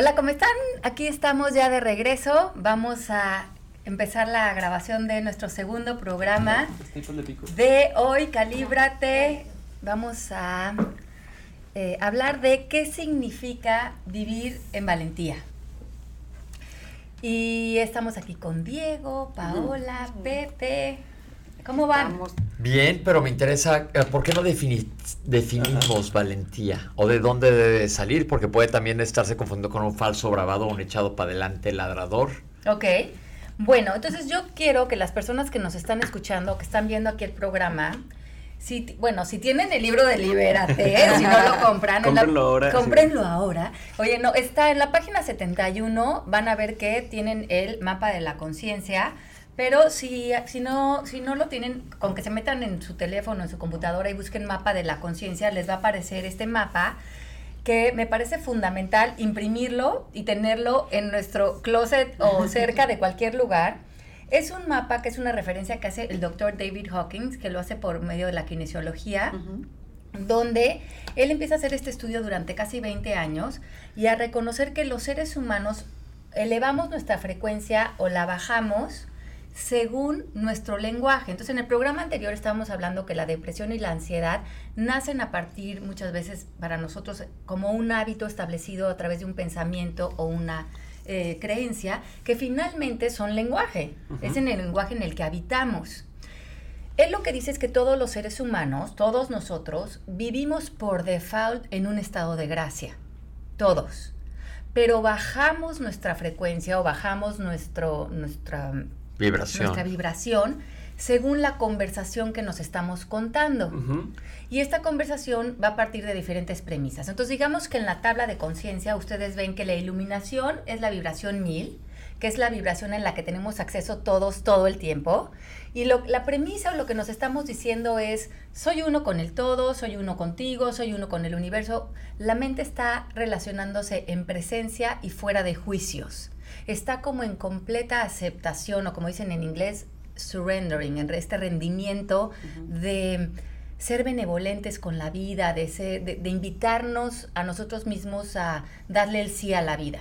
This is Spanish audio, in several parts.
Hola, ¿cómo están? Aquí estamos ya de regreso. Vamos a empezar la grabación de nuestro segundo programa de hoy, Calíbrate. Vamos a eh, hablar de qué significa vivir en valentía. Y estamos aquí con Diego, Paola, Pepe. ¿Cómo van? Bien, pero me interesa, eh, ¿por qué no definimos valentía? ¿O de dónde debe salir? Porque puede también estarse confundiendo con un falso bravado, un echado para adelante ladrador. Ok. Bueno, entonces yo quiero que las personas que nos están escuchando, que están viendo aquí el programa, si, bueno, si tienen el libro de Libérate, si no lo compran, cómprenlo, ahora, cómprenlo ahora. Oye, no, está en la página 71, van a ver que tienen el mapa de la conciencia pero si, si, no, si no lo tienen, con que se metan en su teléfono, en su computadora y busquen mapa de la conciencia, les va a aparecer este mapa que me parece fundamental imprimirlo y tenerlo en nuestro closet o cerca de cualquier lugar. Es un mapa que es una referencia que hace el doctor David Hawkins, que lo hace por medio de la kinesiología. donde él empieza a hacer este estudio durante casi 20 años y a reconocer que los seres humanos elevamos nuestra frecuencia o la bajamos según nuestro lenguaje. Entonces, en el programa anterior estábamos hablando que la depresión y la ansiedad nacen a partir muchas veces para nosotros como un hábito establecido a través de un pensamiento o una eh, creencia que finalmente son lenguaje. Es en el lenguaje en el que habitamos. Él lo que dice es que todos los seres humanos, todos nosotros, vivimos por default en un estado de gracia. Todos. Pero bajamos nuestra frecuencia o bajamos nuestro, nuestra Vibración. nuestra vibración según la conversación que nos estamos contando. Y esta conversación va a partir de diferentes premisas. Entonces, digamos que en la tabla de conciencia ustedes ven que la iluminación es la vibración 1000, que es la vibración en la que tenemos acceso todos todo el tiempo. Y la premisa o lo que nos estamos diciendo es, soy uno con el todo, soy uno contigo, soy uno con el universo. La mente está relacionándose en presencia y fuera de juicios está como en completa aceptación o como dicen en inglés, surrendering, en este rendimiento de ser benevolentes con la vida, de, de, invitarnos a nosotros mismos a darle el sí a la vida.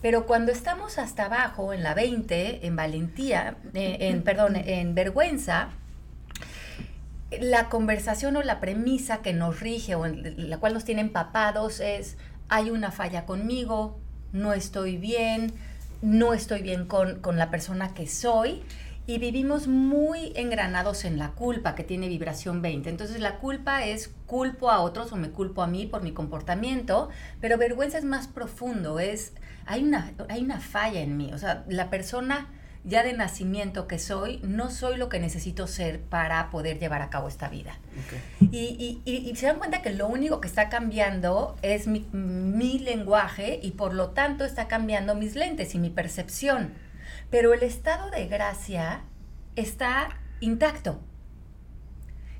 Pero cuando estamos hasta abajo, en la 20, en valentía, eh, en, perdón, en vergüenza, la conversación o la premisa que nos rige o en la cual nos tiene empapados es, hay una falla conmigo, no estoy bien, no estoy bien con, la persona que soy y vivimos muy engranados en la culpa que tiene vibración 20. Entonces la culpa es culpo a otros o me culpo a mí por mi comportamiento, pero vergüenza es más profundo, es hay una, hay una falla en mí, o sea, la persona ya de nacimiento que soy, no soy lo que necesito ser para poder llevar a cabo esta vida. Y, y, se dan cuenta que lo único que está cambiando es mi, mi, lenguaje y por lo tanto está cambiando mis lentes y mi percepción. Pero el estado de gracia está intacto.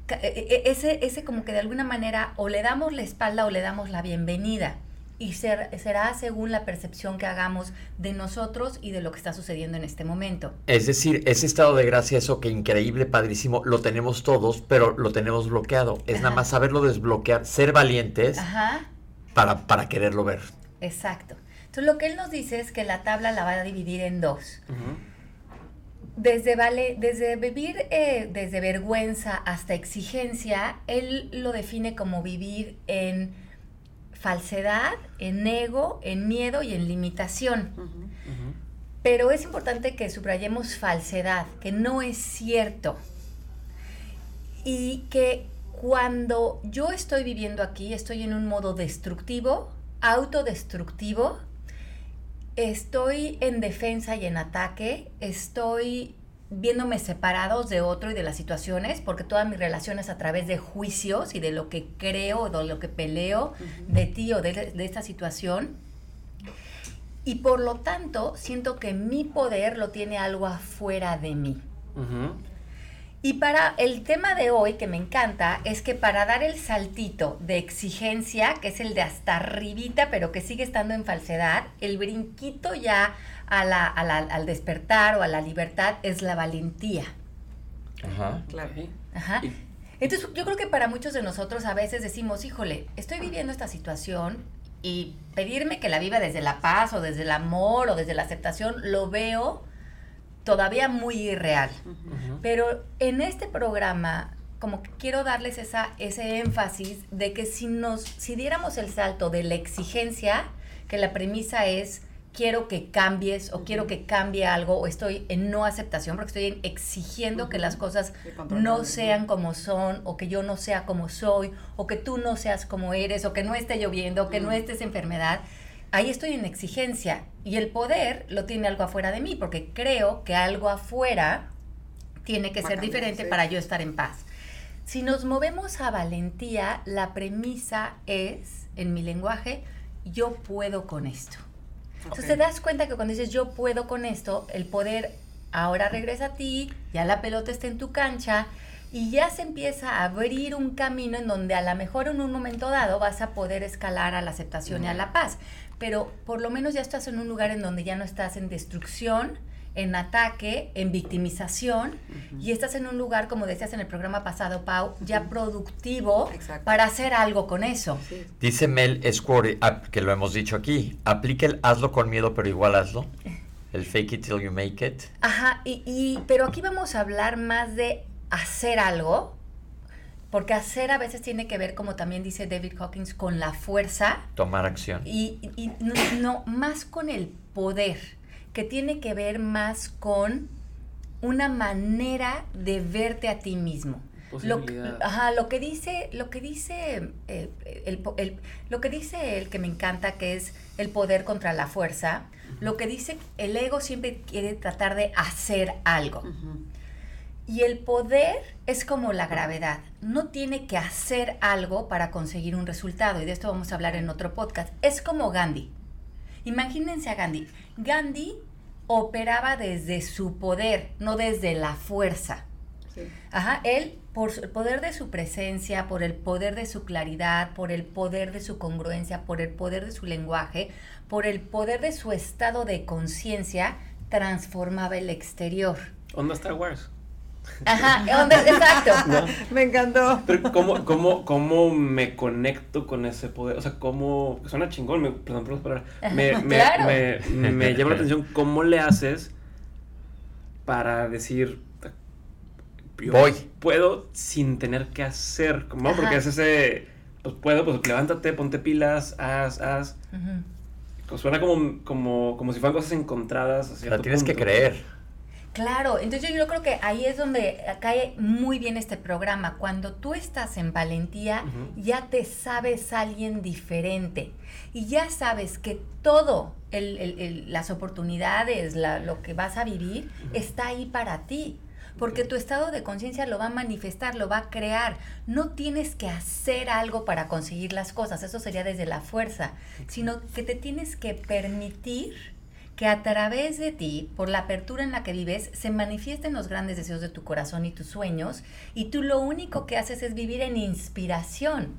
E, e, ese, ese como que de alguna manera o le damos la espalda o le damos la bienvenida y será según la percepción que hagamos de nosotros y de lo que está sucediendo en este momento. Es decir, ese estado de gracia, eso que increíble, padrísimo, lo tenemos todos, pero lo tenemos bloqueado. Es nada más saberlo desbloquear, ser valientes Para, para quererlo ver. Exacto. Entonces lo que él nos dice es que la tabla la va a dividir en dos. Desde, vale, desde vivir eh, desde vergüenza hasta exigencia, él lo define como vivir en falsedad, en ego, en miedo y en limitación. Pero es importante que subrayemos falsedad, que no es cierto. Y que cuando yo estoy viviendo aquí, estoy en un modo destructivo, autodestructivo, estoy en defensa y en ataque, estoy viéndome separados de otro y de las situaciones, porque todas mis relaciones a través de juicios y de lo que creo, o de lo que peleo de ti o de, esta situación. Y por lo tanto, siento que mi poder lo tiene algo afuera de mí. Y para el tema de hoy, que me encanta, es que para dar el saltito de exigencia, que es el de hasta arribita, pero que sigue estando en falsedad, el brinquito ya a la, al despertar o a la libertad es la valentía. Ajá. Claro. Ajá. Entonces, yo creo que para muchos de nosotros a veces decimos, híjole, estoy viviendo esta situación y pedirme que la viva desde la paz o desde el amor o desde la aceptación, lo veo todavía muy irreal. Pero en este programa, como que quiero darles esa, ese énfasis de que si nos, si diéramos el salto de la exigencia, que la premisa es quiero que cambies o quiero que cambie algo o estoy en no aceptación porque estoy exigiendo que las cosas no sean como son o que yo no sea como soy o que tú no seas como eres o que no esté lloviendo o que no estés enfermedad. Ahí estoy en exigencia y el poder lo tiene algo afuera de mí porque creo que algo afuera tiene que ser diferente para yo estar en paz. Si nos movemos a valentía, la premisa es, en mi lenguaje, yo puedo con esto. Entonces te das cuenta que cuando dices yo puedo con esto, el poder ahora regresa a ti, ya la pelota está en tu cancha y ya se empieza a abrir un camino en donde a lo mejor en un momento dado vas a poder escalar a la aceptación y a la paz. Pero por lo menos ya estás en un lugar en donde ya no estás en destrucción, en ataque, en victimización, y estás en un lugar, como decías en el programa pasado, Pau, ya productivo para hacer algo con eso. Dice Mel Square, ah, que lo hemos dicho aquí, aplica el hazlo con miedo, pero igual hazlo. El fake it till you make it. Ajá, y, y, pero aquí vamos a hablar más de hacer algo, porque hacer a veces tiene que ver, como también dice David Hawkins, con la fuerza. Tomar acción. Y, y no, más con el poder que tiene que ver más con una manera de verte a ti mismo. Lo, ajá, lo que dice, lo que dice, eh, el, lo que dice el que me encanta, que es el poder contra la fuerza, lo que dice el ego siempre quiere tratar de hacer algo. Y el poder es como la gravedad, no tiene que hacer algo para conseguir un resultado, y de esto vamos a hablar en otro podcast. Es como Gandhi. Imagínense a Gandhi. Gandhi operaba desde su poder, no desde la fuerza. Ajá, él, por el poder de su presencia, por el poder de su claridad, por el poder de su congruencia, por el poder de su lenguaje, por el poder de su estado de conciencia, transformaba el exterior. Onda Star Wars. Ajá, exacto. Me encantó. Pero ¿cómo, cómo, ¿cómo me conecto con ese poder? O sea, ¿cómo... Suena chingón, me, perdón por Me, me, me, me llama la atención cómo le haces para decir... Voy. Puedo sin tener que hacer. ¿Cómo? Porque es ese... Pues puedo, pues levántate, ponte pilas, haz, haz. suena como, como, como si fueran cosas encontradas. La tienes que creer. Claro, entonces yo creo que ahí es donde cae muy bien este programa. Cuando tú estás en valentía, ya te sabes alguien diferente. Y ya sabes que todo, las oportunidades, lo que vas a vivir, está ahí para ti. Porque tu estado de conciencia lo va a manifestar, lo va a crear. No tienes que hacer algo para conseguir las cosas, eso sería desde la fuerza, sino que te tienes que permitir que a través de ti, por la apertura en la que vives, se manifiesten los grandes deseos de tu corazón y tus sueños, y tú lo único que haces es vivir en inspiración.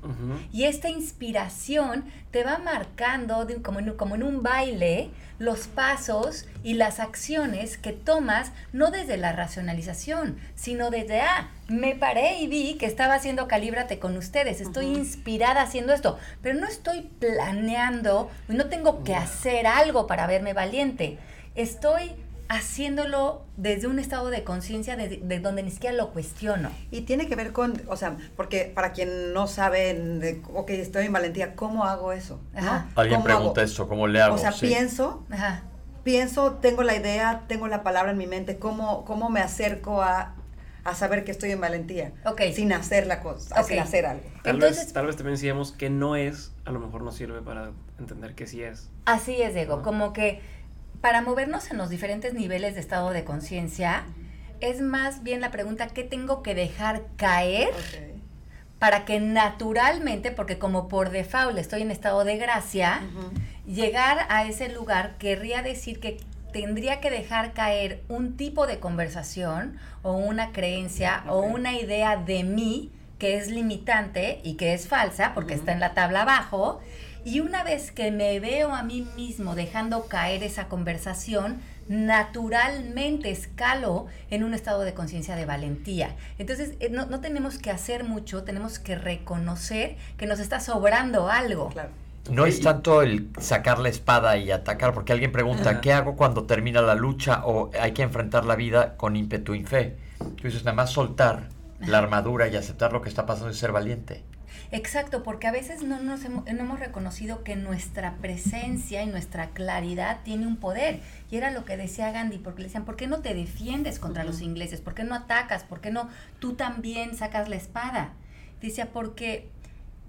Y esta inspiración te va marcando como, en, como en un baile los pasos y las acciones que tomas, no desde la racionalización, sino desde, ah, me paré y vi que estaba haciendo Calíbrate con ustedes, estoy inspirada haciendo esto, pero no estoy planeando, no tengo que hacer algo para verme valiente, estoy haciéndolo desde un estado de conciencia de, donde ni siquiera lo cuestiono. Y tiene que ver con, o sea, porque para quien no sabe, de, ok, estoy en valentía, ¿cómo hago eso? Alguien pregunta eso, ¿cómo le hago? O sea, pienso, pienso, tengo la idea, tengo la palabra en mi mente, ¿cómo, cómo me acerco a a saber que estoy en valentía. Sin hacer la cosa, sin hacer algo. Tal, vez, tal vez también decíamos que no es, a lo mejor no sirve para entender que sí es. Así es, Diego. Como que para movernos en los diferentes niveles de estado de conciencia, es más bien la pregunta, ¿qué tengo que dejar caer? Para que naturalmente, porque como por default estoy en estado de gracia, llegar a ese lugar querría decir que tendría que dejar caer un tipo de conversación o una creencia o una idea de mí que es limitante y que es falsa porque está en la tabla abajo. Y una vez que me veo a mí mismo dejando caer esa conversación, naturalmente escalo en un estado de conciencia de valentía. Entonces, eh, no, tenemos que hacer mucho, tenemos que reconocer que nos está sobrando algo. No es tanto el sacar la espada y atacar, porque alguien pregunta, ¿qué hago cuando termina la lucha o hay que enfrentar la vida con ímpetu y fe? Tú dices, nada más soltar la armadura y aceptar lo que está pasando y ser valiente. Exacto, porque a veces no, nos hemos, no hemos reconocido que nuestra presencia y nuestra claridad tiene un poder. Y era lo que decía Gandhi, porque le decían, ¿por qué no te defiendes contra los ingleses? ¿Por qué no atacas? ¿Por qué no tú también sacas la espada? Decía, porque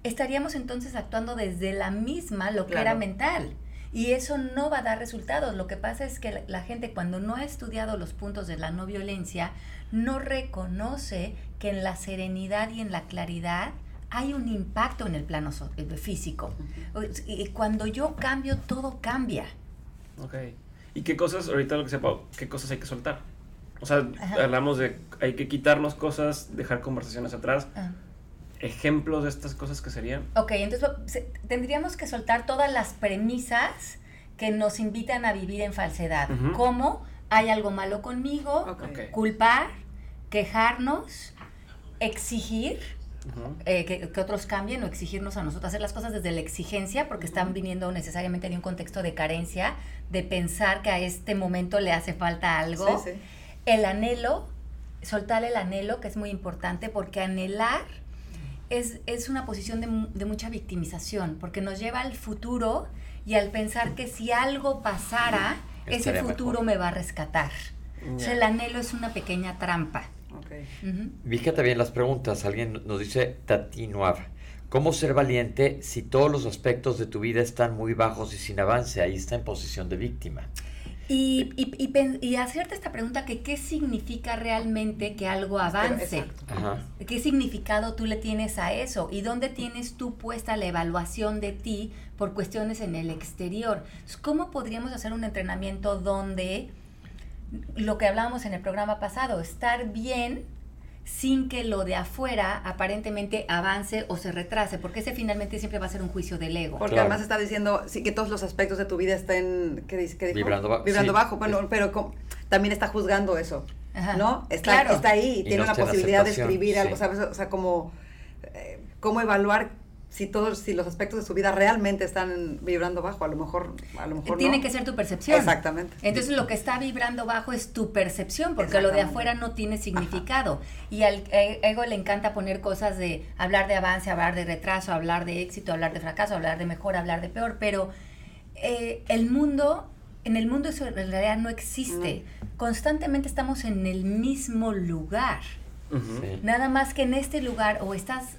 estaríamos entonces actuando desde la misma lo que era mental. Y eso no va a dar resultados. Lo que pasa es que la gente cuando no ha estudiado los puntos de la no violencia, no reconoce que en la serenidad y en la claridad hay un impacto en el plano eh, físico. Y cuando yo cambio, todo cambia. Ok. ¿Y qué cosas, ahorita lo que sepa, qué cosas hay que soltar? O sea, hablamos de hay que quitarnos cosas, dejar conversaciones atrás. Ah. ¿Ejemplos de estas cosas que serían? Ok, entonces tendríamos que soltar todas las premisas que nos invitan a vivir en falsedad. Como hay algo malo conmigo, culpar, quejarnos, exigir eh, que, otros cambien o exigirnos a nosotros, hacer las cosas desde la exigencia, porque están viniendo necesariamente de un contexto de carencia, de pensar que a este momento le hace falta algo. El anhelo, soltar el anhelo, que es muy importante, porque anhelar es, es una posición de, de mucha victimización, porque nos lleva al futuro y al pensar que si algo pasara, ese futuro me va a rescatar. el anhelo es una pequeña trampa. Okay. Fíjate bien las preguntas. Alguien nos dice Tatinoab. ¿Cómo ser valiente si todos los aspectos de tu vida están muy bajos y sin avance? Ahí está en posición de víctima. Y, y, hacerte esta pregunta que qué significa realmente que algo avance. ¿Qué significado tú le tienes a eso? ¿Y dónde tienes tú puesta la evaluación de ti por cuestiones en el exterior? ¿Cómo podríamos hacer un entrenamiento donde lo que hablábamos en el programa pasado, estar bien sin que lo de afuera aparentemente avance o se retrase, porque ese finalmente siempre va a ser un juicio del ego. Porque además está diciendo sí, que todos los aspectos de tu vida estén, ¿qué dice? Vibrando, Vibrando bajo, bueno, pero también está juzgando eso, ¿no? Está, está ahí, tiene una posibilidad de escribir algo, ¿sabes? O sea, como, eh, cómo evaluar si todos, si los aspectos de su vida realmente están vibrando bajo, a lo mejor, a lo mejor Tiene que ser tu percepción. Exactamente. Entonces lo que está vibrando bajo es tu percepción, porque lo de afuera no tiene significado. Y al e, ego le encanta poner cosas de hablar de avance, hablar de retraso, hablar de éxito, hablar de fracaso, hablar de mejor, hablar de peor, pero eh, el mundo, en el mundo eso en realidad no existe. Constantemente estamos en el mismo lugar. Nada más que en este lugar o estás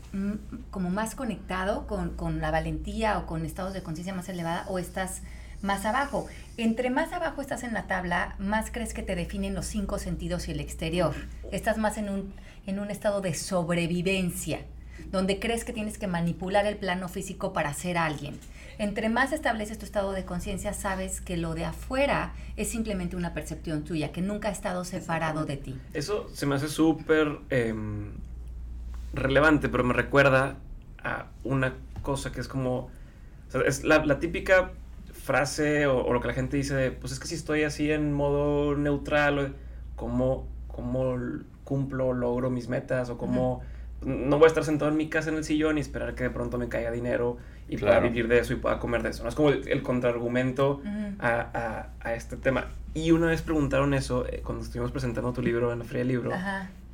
como más conectado con, la valentía o con estados de conciencia más elevada o estás más abajo. Entre más abajo estás en la tabla, más crees que te definen los cinco sentidos y el exterior. Estás más en un, en un estado de sobrevivencia, donde crees que tienes que manipular el plano físico para ser alguien entre más estableces tu estado de conciencia, sabes que lo de afuera es simplemente una percepción tuya, que nunca ha estado separado de ti. Eso se me hace súper em, relevante, pero me recuerda a una cosa que es como, es la, típica frase o, lo que la gente dice de, pues es que si estoy así en modo neutral, ¿cómo, cómo cumplo, logro mis metas? O cómo no voy a estar sentado en mi casa en el sillón y esperar que de pronto me caiga dinero y pueda vivir de eso y pueda comer de eso. ¿no? Es como el, contraargumento a, a, este tema. Y una vez preguntaron eso eh, cuando estuvimos presentando tu libro en la Feria del Libro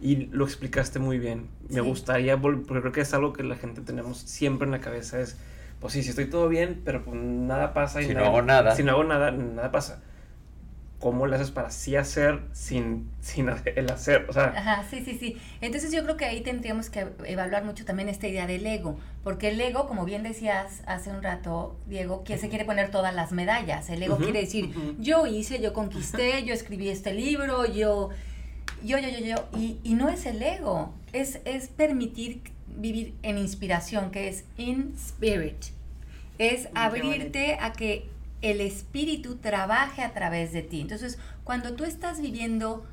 y lo explicaste muy bien. Me gustaría, porque creo que es algo que la gente tenemos siempre en la cabeza, es, pues sí, si estoy todo bien, pero pues nada pasa. Y si no hago nada. Si no hago nada, nada pasa cómo le haces para sí hacer sin, sin el hacer, o sea... Ajá, sí, sí, sí. Entonces yo creo que ahí tendríamos que evaluar mucho también esta idea del ego, porque el ego, como bien decías hace un rato, Diego, que se quiere poner todas las medallas. El ego quiere decir, yo hice, yo conquisté, yo escribí este libro, yo, yo, yo, yo, yo, y, y no es el ego, es, es permitir vivir en inspiración, que es in spirit. Es abrirte a que el espíritu trabaje a través de ti. Entonces, cuando tú estás viviendo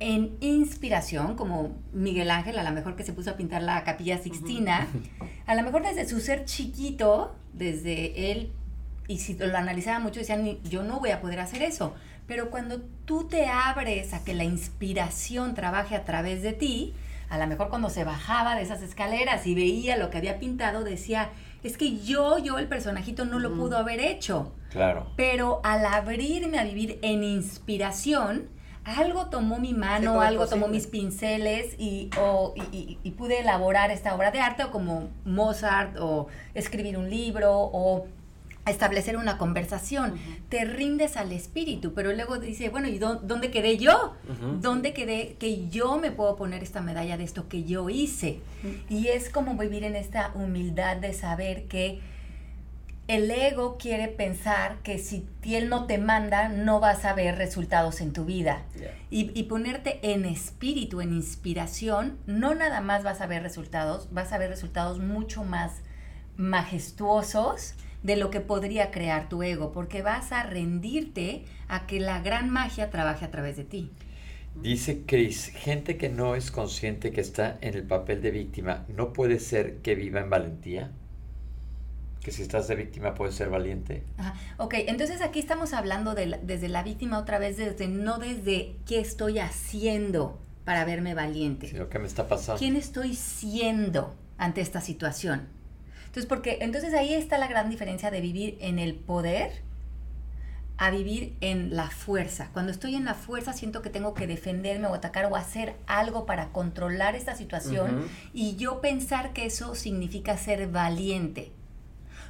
en inspiración, como Miguel Ángel, a lo mejor que se puso a pintar la capilla Sixtina, a lo mejor desde su ser chiquito, desde él, y si lo analizaba mucho, decían, yo no voy a poder hacer eso. Pero cuando tú te abres a que la inspiración trabaje a través de ti, a lo mejor cuando se bajaba de esas escaleras y veía lo que había pintado, decía, es que yo, yo, el personajito no lo pudo haber hecho. Claro. Pero al abrirme a vivir en inspiración, algo tomó mi mano, algo tomó mis pinceles y, y, pude elaborar esta obra de arte o como Mozart o escribir un libro o establecer una conversación. Te rindes al espíritu, pero luego dice, bueno, ¿y dónde quedé yo? ¿Dónde quedé que yo me puedo poner esta medalla de esto que yo hice? Y es como vivir en esta humildad de saber que el ego quiere pensar que si él no te manda, no vas a ver resultados en tu vida. Y, y, ponerte en espíritu, en inspiración, no nada más vas a ver resultados, vas a ver resultados mucho más majestuosos de lo que podría crear tu ego, porque vas a rendirte a que la gran magia trabaje a través de ti. Dice Chris, gente que no es consciente que está en el papel de víctima, ¿no puede ser que viva en valentía? Que si estás de víctima puedes ser valiente. Ajá. Ok, entonces aquí estamos hablando de desde la víctima otra vez, desde no desde qué estoy haciendo para verme valiente. Sino qué me está pasando. ¿Quién estoy siendo ante esta situación? Entonces, porque entonces ahí está la gran diferencia de vivir en el poder a vivir en la fuerza. Cuando estoy en la fuerza siento que tengo que defenderme o atacar o hacer algo para controlar esta situación y yo pensar que eso significa ser valiente.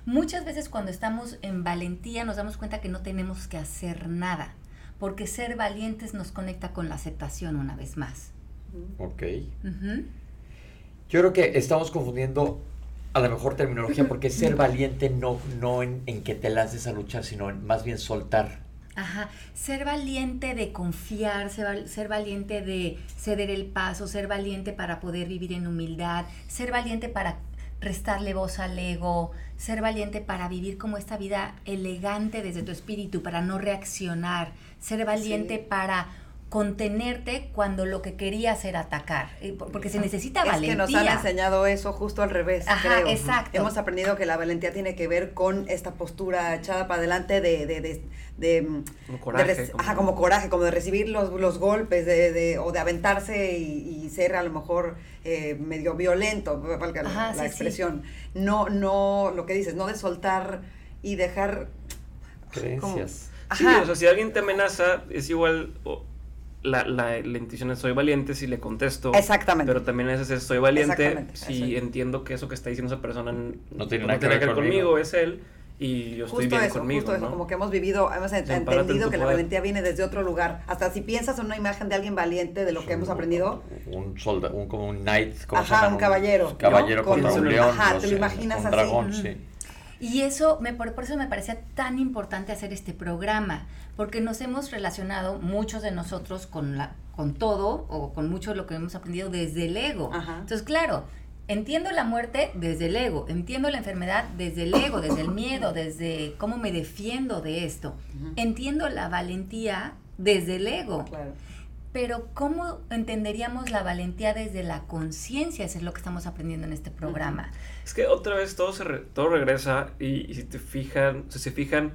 Muchas veces cuando estamos en valentía nos damos cuenta que no tenemos que hacer nada, porque ser valientes nos conecta con la aceptación una vez más. Ok. Yo creo que estamos confundiendo a la mejor terminología, porque ser valiente no, no en, que te lances a luchar, sino en más bien soltar. Ajá, ser valiente de confiar, ser, ser, valiente de ceder el paso, ser valiente para poder vivir en humildad, ser valiente para restarle voz al ego, ser valiente para vivir como esta vida elegante desde tu espíritu, para no reaccionar, ser valiente para contenerte cuando lo que querías era atacar, eh, porque se necesita valentía. Es que nos han enseñado eso justo al revés, creo. exacto. Hemos aprendido que la valentía tiene que ver con esta postura echada para adelante de... de, de, de como coraje. como... Ajá, como coraje, como de recibir los, los golpes, de, de, o de aventarse y, ser a lo mejor eh, medio violento, valga la, expresión. No, no, lo que dices, no de soltar y dejar... Creencias. sí, o sea, si alguien te amenaza, es igual la, la, la, intención es soy valiente si le contesto. Exactamente. Pero también es, es soy valiente si entiendo que eso que está diciendo esa persona no, tiene nada que, ver conmigo. es él y yo estoy bien conmigo. Justo eso, como que hemos vivido, hemos entendido que la valentía viene desde otro lugar. Hasta si piensas en una imagen de alguien valiente de lo que hemos aprendido. Un soldado, un, como un knight. Como ajá, un caballero. Un caballero contra un león. Ajá, te lo imaginas un dragón, sí. Y eso, me, por, eso me parecía tan importante hacer este programa, porque nos hemos relacionado, muchos de nosotros, con, la, con todo o con mucho de lo que hemos aprendido desde el ego. Entonces, claro, entiendo la muerte desde el ego, entiendo la enfermedad desde el ego, desde el miedo, desde cómo me defiendo de esto. Entiendo la valentía desde el ego. Pero ¿cómo entenderíamos la valentía desde la conciencia? Eso es lo que estamos aprendiendo en este programa. Es que otra vez todo, se todo regresa y, si te fijan, si se fijan,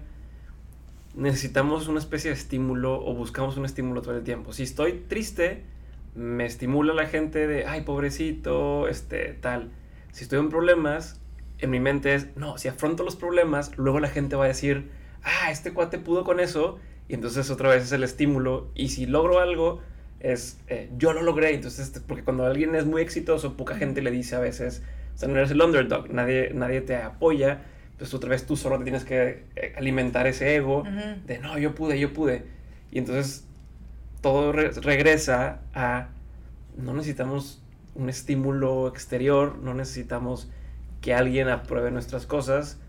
necesitamos una especie de estímulo o buscamos un estímulo todo el tiempo. Si estoy triste, me estimula la gente de, ay, pobrecito, este, tal. Si estoy en problemas, en mi mente es, no, si afronto los problemas, luego la gente va a decir, ah, este cuate pudo con eso, y entonces otra vez es el estímulo, y si logro algo, es, eh, yo lo logré, entonces, porque cuando alguien es muy exitoso, poca gente le dice a veces, o sea, no eres el underdog, nadie, nadie te apoya, entonces otra vez tú solo te tienes que eh, alimentar ese ego de, no, yo pude, yo pude, y entonces todo regresa a, no necesitamos un estímulo exterior, no necesitamos que alguien apruebe nuestras cosas,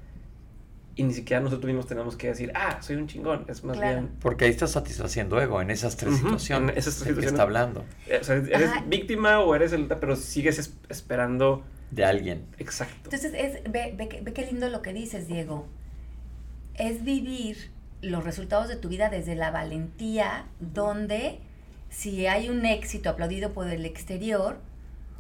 y ni siquiera nosotros mismos tenemos que decir, ah, soy un chingón. Es más bien. Porque ahí estás satisfaciendo ego en esas tres situaciones. En esas tres situaciones. está hablando. Eh, o sea, eres víctima o eres el. Pero sigues esperando. De alguien. Exacto. Entonces, es, ve, ve, ve qué lindo lo que dices, Diego. Es vivir los resultados de tu vida desde la valentía, donde si hay un éxito aplaudido por el exterior,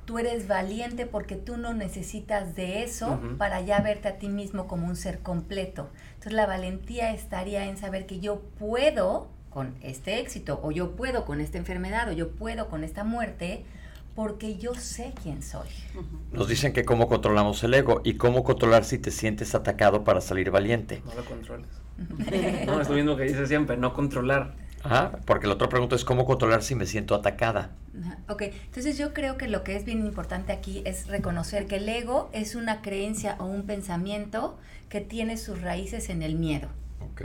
tú eres valiente porque tú no necesitas de eso para ya verte a ti mismo como un ser completo. Entonces la valentía estaría en saber que yo puedo con este éxito, o yo puedo con esta enfermedad, o yo puedo con esta muerte, porque yo sé quién soy. Nos dicen que cómo controlamos el ego y cómo controlar si te sientes atacado para salir valiente. No lo controles. no, es lo mismo que dice siempre, no controlar. Ah, porque la otra pregunta es cómo controlar si me siento atacada. Ok, entonces yo creo que lo que es bien importante aquí es reconocer que el ego es una creencia o un pensamiento que tiene sus raíces en el miedo. Ok.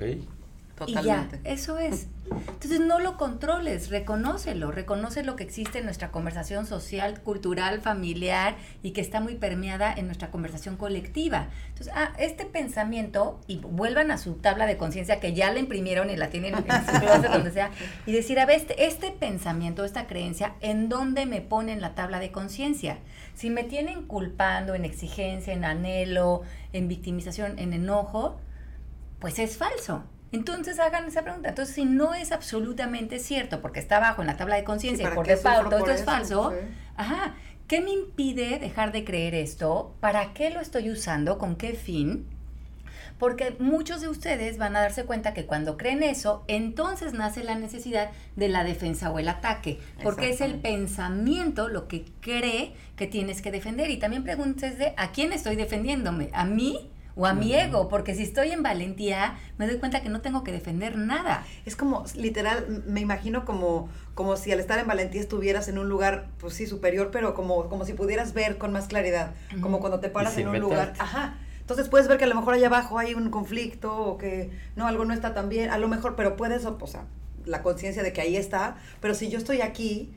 Y ya, eso es. Entonces no lo controles, reconócelo, reconoce lo que existe en nuestra conversación social, cultural, familiar y que está muy permeada en nuestra conversación colectiva. Entonces, ah, este pensamiento, y vuelvan a su tabla de conciencia que ya la imprimieron y la tienen en su closet, donde sea, y decir, a ver, este, este pensamiento, esta creencia, ¿en dónde me ponen la tabla de conciencia? Si me tienen culpando en exigencia, en anhelo, en victimización, en enojo, pues es falso. Entonces hagan esa pregunta. Entonces, si no es absolutamente cierto, porque está abajo en la tabla de conciencia y por default todo esto es falso, ajá, ¿qué me impide dejar de creer esto? ¿Para qué lo estoy usando? ¿Con qué fin? Porque muchos de ustedes van a darse cuenta que cuando creen eso, entonces nace la necesidad de la defensa o el ataque, porque es el pensamiento lo que cree que tienes que defender. Y también preguntes de a quién estoy defendiéndome, a mí o a mi ego, porque si estoy en valentía, me doy cuenta que no tengo que defender nada. Es como, literal, me imagino como, como si al estar en valentía estuvieras en un lugar, pues sí, superior, pero como, como si pudieras ver con más claridad, como cuando te paras en un lugar, ajá. Entonces puedes ver que a lo mejor allá abajo hay un conflicto o que no, algo no está tan bien, a lo mejor, pero puedes, o sea, la conciencia de que ahí está, pero si yo estoy aquí,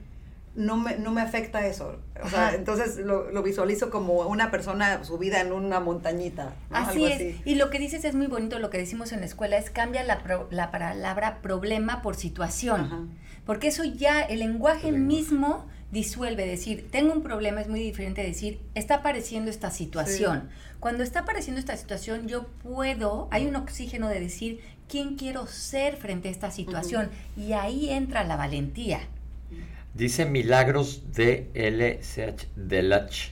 no me, no me afecta eso. O sea, entonces lo, visualizo como una persona subida en una montañita. Así es. Y lo que dices es muy bonito, lo que decimos en la escuela es cambia la, la palabra problema por situación. Porque eso ya, el lenguaje mismo disuelve, decir, tengo un problema es muy diferente de decir, está apareciendo esta situación. Cuando está apareciendo esta situación, yo puedo, hay un oxígeno de decir, ¿quién quiero ser frente a esta situación? Y ahí entra la valentía. Dice Milagros de LCH de Lach.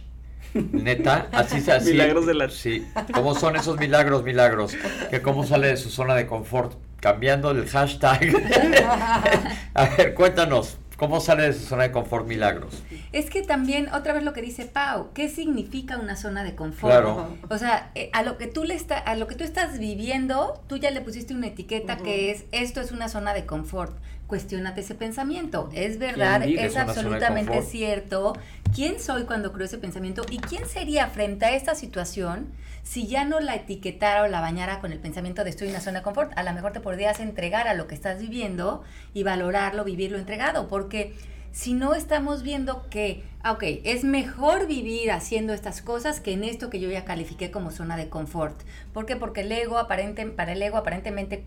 Neta, así se hace. Milagros de Lach. Sí. ¿Cómo son esos milagros, milagros? Que cómo sale de su zona de confort. Cambiando el hashtag. A ver, cuéntanos. ¿Cómo sale de su zona de confort milagros? Es que también, otra vez lo que dice Pau, ¿qué significa una zona de confort? Claro. O sea, eh, a lo que tú le está, a lo que tú estás viviendo, tú ya le pusiste una etiqueta que es esto es una zona de confort cuestionate ese pensamiento. Es verdad, es absolutamente cierto. ¿Quién soy cuando creo ese pensamiento? ¿Y quién sería frente a esta situación si ya no la etiquetara o la bañara con el pensamiento de estoy en una zona de confort? A lo mejor te podrías entregar a lo que estás viviendo y valorarlo, vivirlo entregado, porque si no estamos viendo que, ah, ok, es mejor vivir haciendo estas cosas que en esto que yo ya califiqué como zona de confort. ¿Por qué? Porque el ego, aparente, para el ego, aparentemente,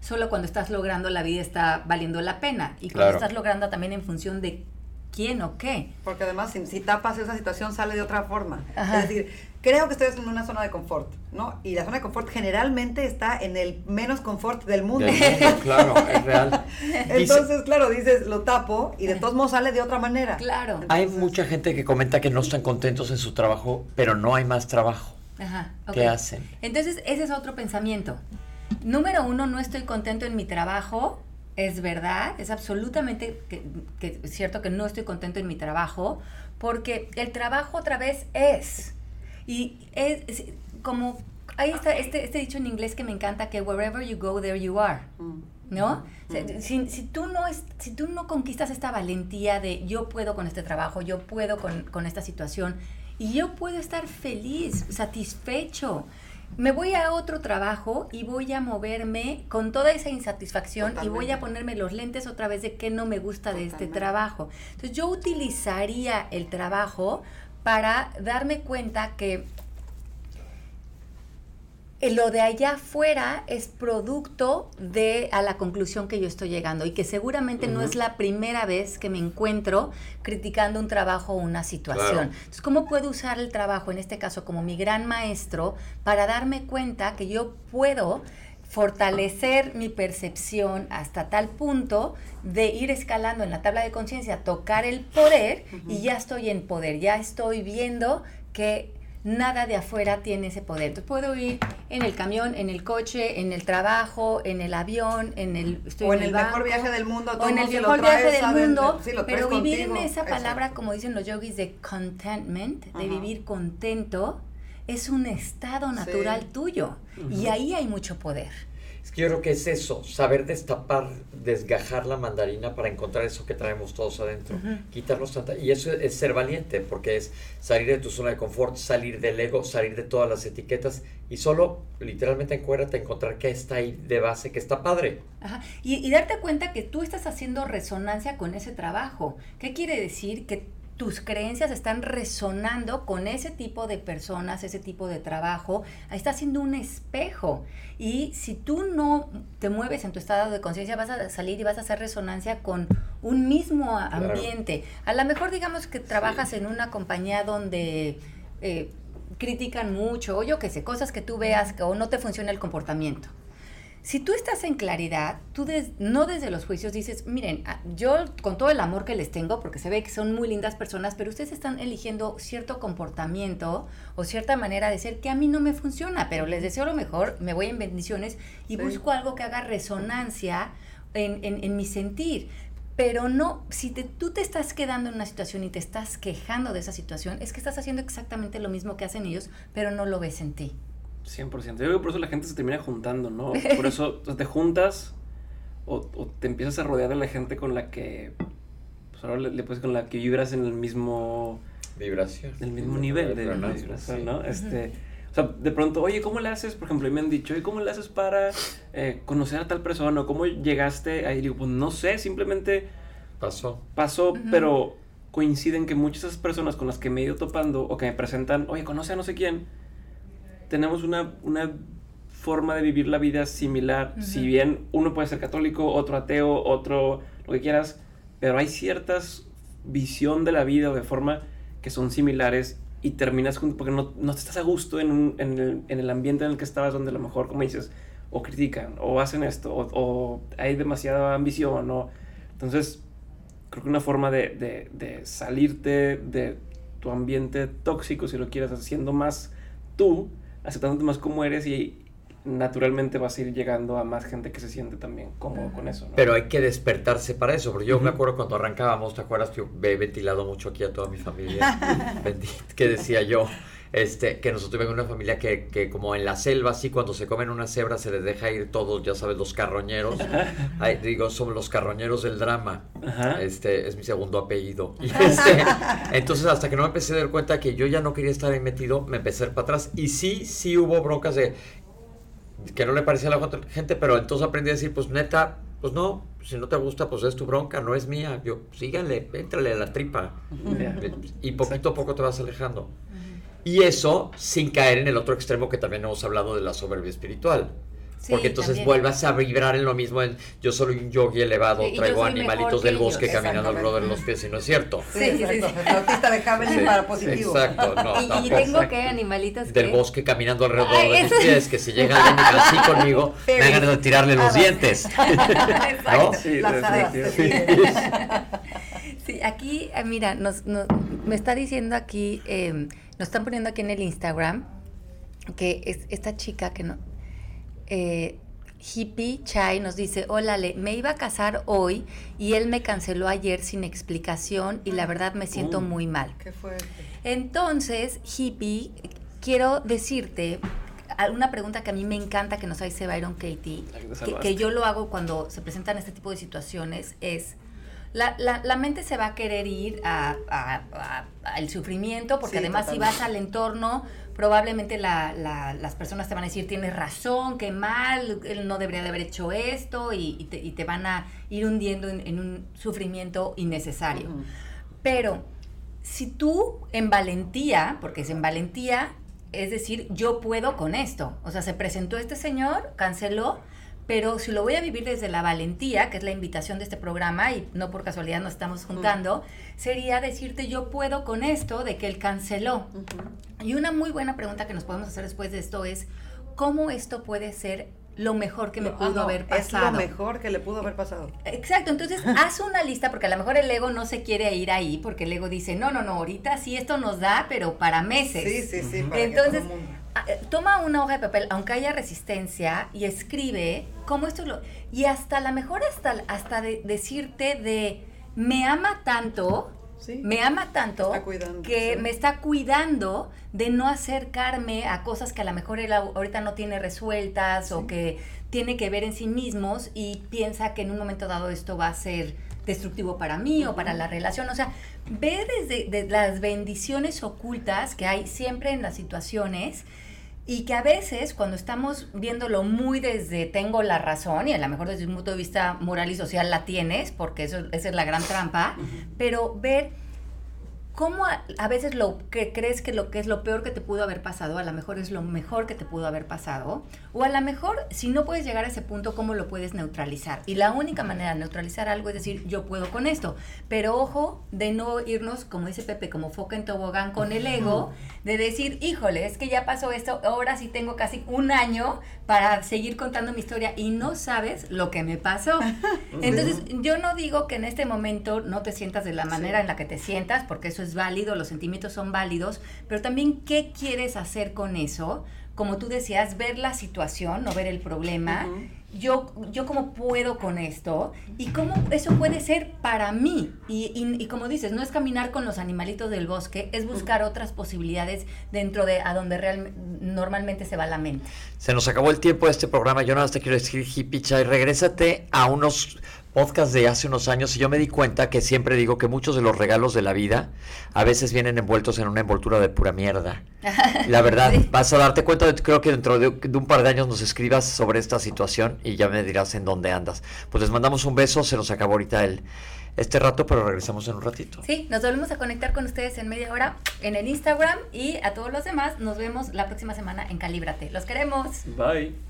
solo cuando estás logrando la vida está valiendo la pena. Y cuando estás logrando también en función de quién o qué. Porque además, si, tapas esa situación, sale de otra forma. Es decir, creo que estoy en una zona de confort, ¿no? Y la zona de confort generalmente está en el menos confort del mundo. claro, es real. Entonces, claro, dices, lo tapo y de todos modos sale de otra manera. Claro. hay mucha gente que comenta que no están contentos en su trabajo, pero no hay más trabajo. Ajá. ¿Qué hacen? Entonces, ese es otro pensamiento. Número uno, no estoy contento en mi trabajo es verdad, es absolutamente que, cierto que no estoy contento en mi trabajo, porque el trabajo otra vez es. Y es, como, ahí está este, este, dicho en inglés que me encanta, que wherever you go, there you are. Mm. ¿No? Mm. si, si, tú no es, si tú no conquistas esta valentía de yo puedo con este trabajo, yo puedo con, con esta situación, y yo puedo estar feliz, satisfecho, me voy a otro trabajo y voy a moverme con toda esa insatisfacción y voy a ponerme los lentes otra vez de qué no me gusta de este trabajo. Entonces yo utilizaría el trabajo para darme cuenta que lo de allá afuera es producto de a la conclusión que yo estoy llegando y que seguramente no es la primera vez que me encuentro criticando un trabajo o una situación. Entonces, ¿cómo puedo usar el trabajo, en este caso como mi gran maestro, para darme cuenta que yo puedo fortalecer mi percepción hasta tal punto de ir escalando en la tabla de conciencia, tocar el poder y ya estoy en poder, ya estoy viendo que nada de afuera tiene ese poder. Entonces puedo ir en el camión, en el coche, en el trabajo, en el avión, en el o en, el, mejor viaje del mundo, o en el mejor viaje del mundo, pero vivir en esa palabra, como dicen los yogis, de contentment, de vivir contento, es un estado natural tuyo y ahí hay mucho poder. Es que yo creo que es eso, saber destapar, desgajar la mandarina para encontrar eso que traemos todos adentro, quitarnos tanta... Y eso es ser valiente, porque es salir de tu zona de confort, salir del ego, salir de todas las etiquetas y solo literalmente encuérdate encontrar qué está ahí de base, que está padre. Ajá. Y, y darte cuenta que tú estás haciendo resonancia con ese trabajo. ¿Qué quiere decir? Que tus creencias están resonando con ese tipo de personas, ese tipo de trabajo, está haciendo un espejo. Y si tú no te mueves en tu estado de conciencia, vas a salir y vas a hacer resonancia con un mismo ambiente. A lo mejor digamos que trabajas en una compañía donde eh, critican mucho, o yo qué sé, cosas que tú veas que o no te funciona el comportamiento. Si tú estás en claridad, tú no desde los juicios dices, miren, ah, yo con todo el amor que les tengo, porque se ve que son muy lindas personas, pero ustedes están eligiendo cierto comportamiento o cierta manera de ser que a mí no me funciona, pero les deseo lo mejor, me voy en bendiciones y busco algo que haga resonancia en, en, mi sentir. Pero no, si tú te estás quedando en una situación y te estás quejando de esa situación, es que estás haciendo exactamente lo mismo que hacen ellos, pero no lo ves en ti. 100%. Yo creo que por eso la gente se termina juntando, ¿no? Por eso te juntas o, te empiezas a rodear de la gente con la que, pues ahora le, puedes con la que vibras en el mismo... Vibración. En el mismo nivel de, vibración, ¿no? Este... O sea, de pronto, oye, ¿cómo le haces? Por ejemplo, me han dicho, oye, ¿cómo le haces para eh, conocer a tal persona? ¿O cómo llegaste ahí? Digo, pues no sé, simplemente... Pasó. Pasó, pero coinciden que muchas de esas personas con las que me he ido topando o que me presentan, oye, conoce a no sé quién, tenemos una, una forma de vivir la vida similar. Si bien uno puede ser católico, otro ateo, otro lo que quieras, pero hay ciertas visión de la vida o de forma que son similares y terminas juntos porque no, no estás a gusto en, un, en, el, en, el, ambiente en el que estabas donde a lo mejor, como dices, o critican, o hacen esto, o, hay demasiada ambición, o... Entonces, creo que una forma de, de, de salirte de tu ambiente tóxico, si lo quieres, haciendo más tú, aceptándote más como eres y naturalmente vas a ir llegando a más gente que se siente también cómodo con eso. Pero hay que despertarse para eso, porque yo me acuerdo cuando arrancábamos, ¿te acuerdas? Yo he ventilado mucho aquí a toda mi familia, que decía yo, este, que nosotros tuvimos una familia que, que, como en la selva, así cuando se comen una cebra se les deja ir todos, ya sabes, los carroñeros. digo, somos los carroñeros del drama. Este es mi segundo apellido. Este, entonces, hasta que no me empecé a dar cuenta que yo ya no quería estar ahí metido, me empecé a ir para atrás. Y sí, sí hubo broncas de que no le parecía a la gente, pero entonces aprendí a decir, pues neta, pues no, si no te gusta, pues es tu bronca, no es mía. Yo, síganle, éntrale a la tripa. Y poquito a poco te vas alejando. Y eso sin caer en el otro extremo que también hemos hablado de la soberbia espiritual. porque entonces vuelvas a vibrar en lo mismo en yo soy un yogi elevado, traigo animalitos del bosque caminando alrededor de los pies y no es cierto. Sí, sí, sí. Autista de Hamelin para positivo. Exacto, no. Y, tengo que animalitos del bosque caminando alrededor de mis pies, que si llega alguien así conmigo, me hagan de tirarle los dientes. ¿No? Sí, sí, aquí, eh, mira, nos, me está diciendo aquí eh, nos están poniendo aquí en el Instagram que es esta chica que no. Eh, Hippie Chai nos dice, hola, Le, me iba a casar hoy y él me canceló ayer sin explicación y la verdad me siento muy mal. Qué fuerte. Entonces, Hippie, quiero decirte una pregunta que a mí me encanta que nos hace Byron Katie, que, que, yo lo hago cuando se presentan este tipo de situaciones, es la, la, la, mente se va a querer ir al a, sufrimiento, porque además si vas al entorno, probablemente la, las personas te van a decir, tienes razón, qué mal, él no debería de haber hecho esto, y, te, y te, van a ir hundiendo en, un sufrimiento innecesario. Pero si tú en valentía, porque es en valentía, es decir, yo puedo con esto. O sea, se presentó este señor, canceló, pero si lo voy a vivir desde la valentía, que es la invitación de este programa, y no por casualidad nos estamos juntando, sería decirte yo puedo con esto de que él canceló. Y una muy buena pregunta que nos podemos hacer después de esto es, ¿cómo esto puede ser lo mejor que me pudo haber pasado. Es lo mejor que le pudo haber pasado. Exacto, entonces haz una lista porque a lo mejor el ego no se quiere ir ahí porque el ego dice, no, no, no, ahorita sí esto nos da, pero para meses. Sí, sí, sí. entonces, eh, toma una hoja de papel, aunque haya resistencia, y escribe cómo esto lo... Y hasta a lo mejor hasta, hasta de, decirte de, me ama tanto me ama tanto que me está cuidando de no acercarme a cosas que a lo mejor él ahorita no tiene resueltas o que tiene que ver en sí mismos y piensa que en un momento dado esto va a ser destructivo para mí o para la relación. O sea, ve desde las bendiciones ocultas que hay siempre en las situaciones y que a veces cuando estamos viéndolo muy desde tengo la razón y a lo mejor desde un punto de vista moral y social la tienes, porque eso, esa es la gran trampa, pero ver ¿Cómo a, veces lo que crees que lo que es lo peor que te pudo haber pasado, a lo mejor es lo mejor que te pudo haber pasado? O a lo mejor, si no puedes llegar a ese punto, ¿cómo lo puedes neutralizar? Y la única manera de neutralizar algo es decir, yo puedo con esto. Pero ojo de no irnos, como dice Pepe, como foca en tobogán con el ego, de decir, híjole, es que ya pasó esto, ahora sí tengo casi un año para seguir contando mi historia y no sabes lo que me pasó. Entonces, yo no digo que en este momento no te sientas de la manera en la que te sientas, porque eso es válido, los sentimientos son válidos, pero también qué quieres hacer con eso. Como tú decías, ver la situación, no ver el problema yo, yo cómo puedo con esto y cómo eso puede ser para mí. Y, y, como dices, no es caminar con los animalitos del bosque, es buscar otras posibilidades dentro de a donde real, normalmente se va la mente. Se nos acabó el tiempo de este programa. Yo nada más te quiero decir, hippie chay, regrésate a unos podcast de hace unos años y yo me di cuenta que siempre digo que muchos de los regalos de la vida a veces vienen envueltos en una envoltura de pura mierda. La verdad, vas a darte cuenta, creo que dentro de, un par de años nos escribas sobre esta situación y ya me dirás en dónde andas. Pues les mandamos un beso, se nos acabó ahorita el, este rato, pero regresamos en un ratito. Sí, nos volvemos a conectar con ustedes en media hora en el Instagram y a todos los demás nos vemos la próxima semana en Calíbrate. Los queremos. Bye.